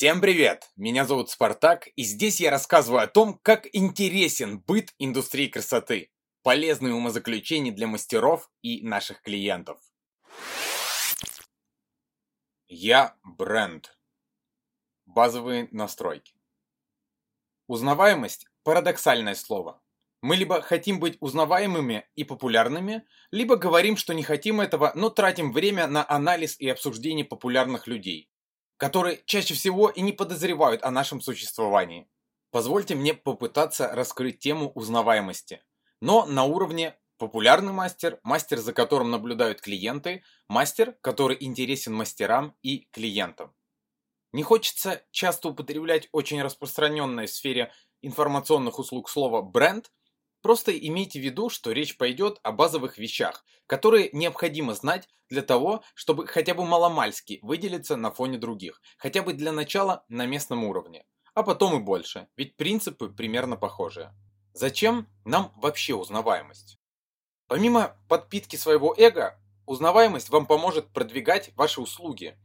Всем привет! Меня зовут Спартак, и здесь я рассказываю о том, как интересен быт индустрии красоты, полезные умозаключения для мастеров и наших клиентов. Я бренд. Базовые настройки. Узнаваемость – парадоксальное слово. Мы либо хотим быть узнаваемыми и популярными, либо говорим, что не хотим этого, но тратим время на анализ и обсуждение популярных людей которые чаще всего и не подозревают о нашем существовании. Позвольте мне попытаться раскрыть тему узнаваемости, но на уровне популярный мастер, мастер, за которым наблюдают клиенты, мастер, который интересен мастерам и клиентам. Не хочется часто употреблять очень распространенное в сфере информационных услуг слово «бренд», Просто имейте в виду, что речь пойдет о базовых вещах, которые необходимо знать для того, чтобы хотя бы маломальски выделиться на фоне других, хотя бы для начала на местном уровне, а потом и больше, ведь принципы примерно похожие. Зачем нам вообще узнаваемость? Помимо подпитки своего эго, узнаваемость вам поможет продвигать ваши услуги,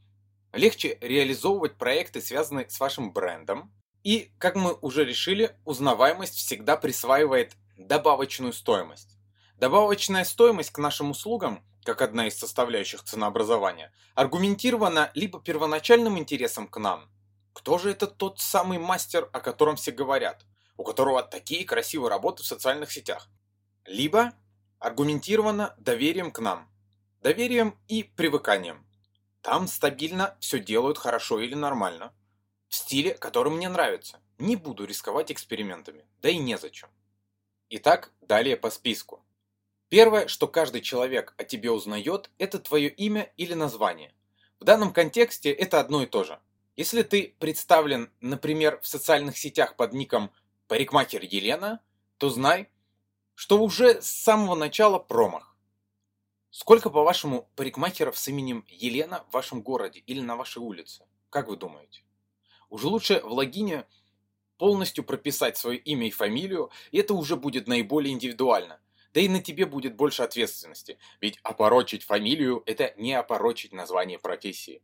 легче реализовывать проекты, связанные с вашим брендом, и, как мы уже решили, узнаваемость всегда присваивает добавочную стоимость. Добавочная стоимость к нашим услугам, как одна из составляющих ценообразования, аргументирована либо первоначальным интересом к нам, кто же это тот самый мастер, о котором все говорят, у которого такие красивые работы в социальных сетях, либо аргументирована доверием к нам, доверием и привыканием. Там стабильно все делают хорошо или нормально, в стиле, который мне нравится. Не буду рисковать экспериментами, да и незачем. Итак, далее по списку. Первое, что каждый человек о тебе узнает, это твое имя или название. В данном контексте это одно и то же. Если ты представлен, например, в социальных сетях под ником «Парикмахер Елена», то знай, что уже с самого начала промах. Сколько, по-вашему, парикмахеров с именем Елена в вашем городе или на вашей улице? Как вы думаете? Уже лучше в логине полностью прописать свое имя и фамилию, и это уже будет наиболее индивидуально. Да и на тебе будет больше ответственности, ведь опорочить фамилию – это не опорочить название профессии.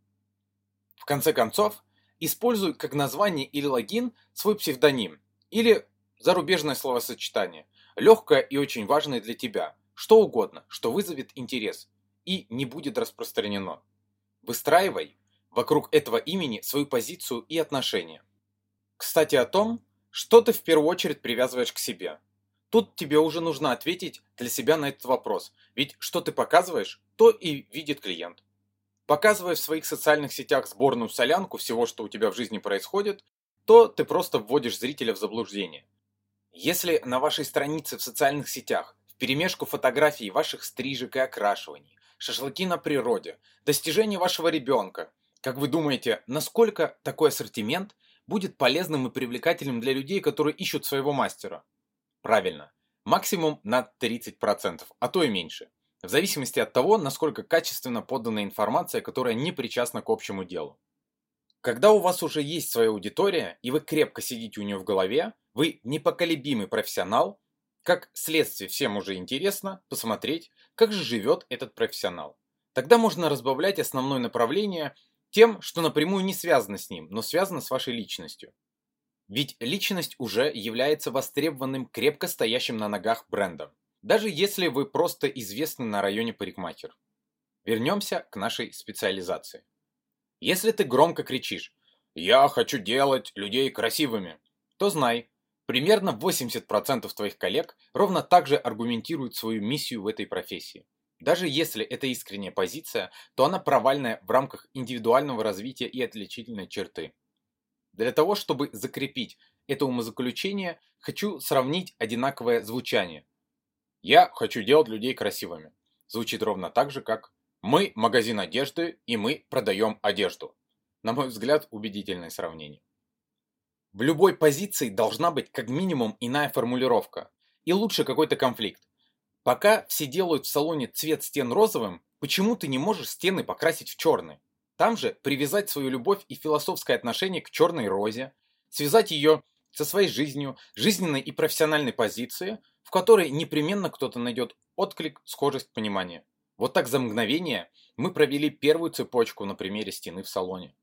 В конце концов, используй как название или логин свой псевдоним, или зарубежное словосочетание, легкое и очень важное для тебя, что угодно, что вызовет интерес и не будет распространено. Выстраивай вокруг этого имени свою позицию и отношения. Кстати о том, что ты в первую очередь привязываешь к себе. Тут тебе уже нужно ответить для себя на этот вопрос, ведь что ты показываешь, то и видит клиент. Показывая в своих социальных сетях сборную солянку всего, что у тебя в жизни происходит, то ты просто вводишь зрителя в заблуждение. Если на вашей странице в социальных сетях в перемешку фотографий ваших стрижек и окрашиваний, шашлыки на природе, достижения вашего ребенка, как вы думаете, насколько такой ассортимент будет полезным и привлекательным для людей, которые ищут своего мастера? Правильно, максимум на 30%, а то и меньше. В зависимости от того, насколько качественно подана информация, которая не причастна к общему делу. Когда у вас уже есть своя аудитория, и вы крепко сидите у нее в голове, вы непоколебимый профессионал, как следствие всем уже интересно посмотреть, как же живет этот профессионал. Тогда можно разбавлять основное направление тем, что напрямую не связано с ним, но связано с вашей личностью. Ведь личность уже является востребованным, крепко стоящим на ногах брендом, даже если вы просто известны на районе парикмахер. Вернемся к нашей специализации. Если ты громко кричишь «Я хочу делать людей красивыми», то знай, примерно 80% твоих коллег ровно так же аргументируют свою миссию в этой профессии. Даже если это искренняя позиция, то она провальная в рамках индивидуального развития и отличительной черты. Для того, чтобы закрепить это умозаключение, хочу сравнить одинаковое звучание. Я хочу делать людей красивыми. Звучит ровно так же, как «Мы магазин одежды, и мы продаем одежду». На мой взгляд, убедительное сравнение. В любой позиции должна быть как минимум иная формулировка. И лучше какой-то конфликт. Пока все делают в салоне цвет стен розовым, почему ты не можешь стены покрасить в черный? Там же привязать свою любовь и философское отношение к черной розе, связать ее со своей жизнью, жизненной и профессиональной позиции, в которой непременно кто-то найдет отклик, схожесть, понимание. Вот так за мгновение мы провели первую цепочку на примере стены в салоне.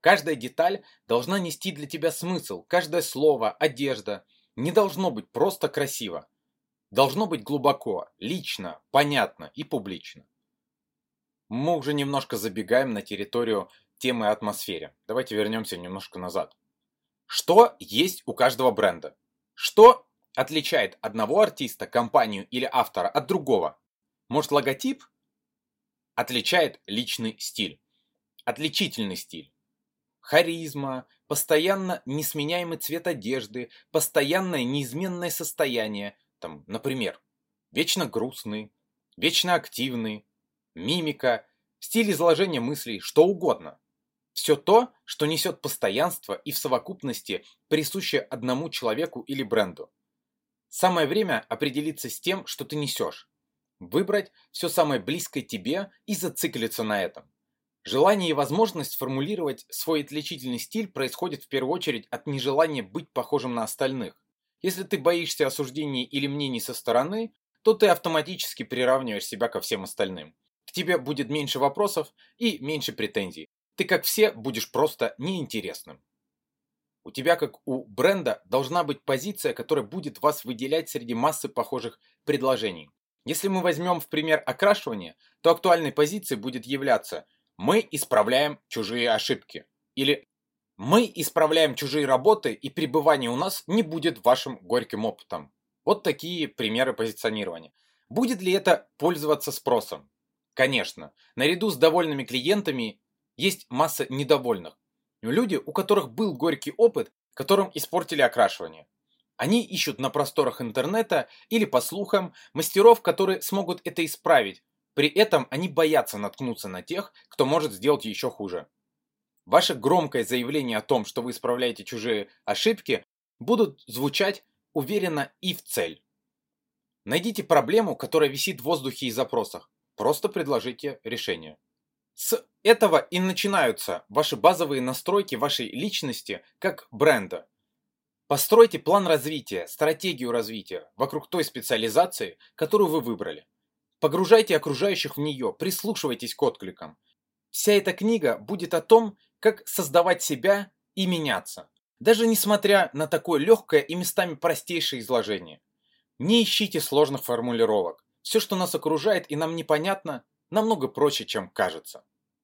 Каждая деталь должна нести для тебя смысл, каждое слово, одежда. Не должно быть просто красиво. Должно быть глубоко, лично, понятно и публично. Мы уже немножко забегаем на территорию темы атмосфере. Давайте вернемся немножко назад. Что есть у каждого бренда? Что отличает одного артиста, компанию или автора от другого? Может логотип? Отличает личный стиль. Отличительный стиль харизма, постоянно несменяемый цвет одежды, постоянное неизменное состояние, там, например, вечно грустный, вечно активный, мимика, стиль изложения мыслей, что угодно. Все то, что несет постоянство и в совокупности присуще одному человеку или бренду. Самое время определиться с тем, что ты несешь. Выбрать все самое близкое тебе и зациклиться на этом. Желание и возможность формулировать свой отличительный стиль происходит в первую очередь от нежелания быть похожим на остальных. Если ты боишься осуждений или мнений со стороны, то ты автоматически приравниваешь себя ко всем остальным. К тебе будет меньше вопросов и меньше претензий. Ты, как все, будешь просто неинтересным. У тебя, как у бренда, должна быть позиция, которая будет вас выделять среди массы похожих предложений. Если мы возьмем в пример окрашивание, то актуальной позицией будет являться – мы исправляем чужие ошибки. Или мы исправляем чужие работы, и пребывание у нас не будет вашим горьким опытом. Вот такие примеры позиционирования. Будет ли это пользоваться спросом? Конечно. Наряду с довольными клиентами есть масса недовольных. Люди, у которых был горький опыт, которым испортили окрашивание. Они ищут на просторах интернета или по слухам мастеров, которые смогут это исправить, при этом они боятся наткнуться на тех, кто может сделать еще хуже. Ваше громкое заявление о том, что вы исправляете чужие ошибки, будут звучать уверенно и в цель. Найдите проблему, которая висит в воздухе и запросах. Просто предложите решение. С этого и начинаются ваши базовые настройки вашей личности как бренда. Постройте план развития, стратегию развития вокруг той специализации, которую вы выбрали. Погружайте окружающих в нее, прислушивайтесь к откликам. Вся эта книга будет о том, как создавать себя и меняться, даже несмотря на такое легкое и местами простейшее изложение. Не ищите сложных формулировок. Все, что нас окружает и нам непонятно, намного проще, чем кажется.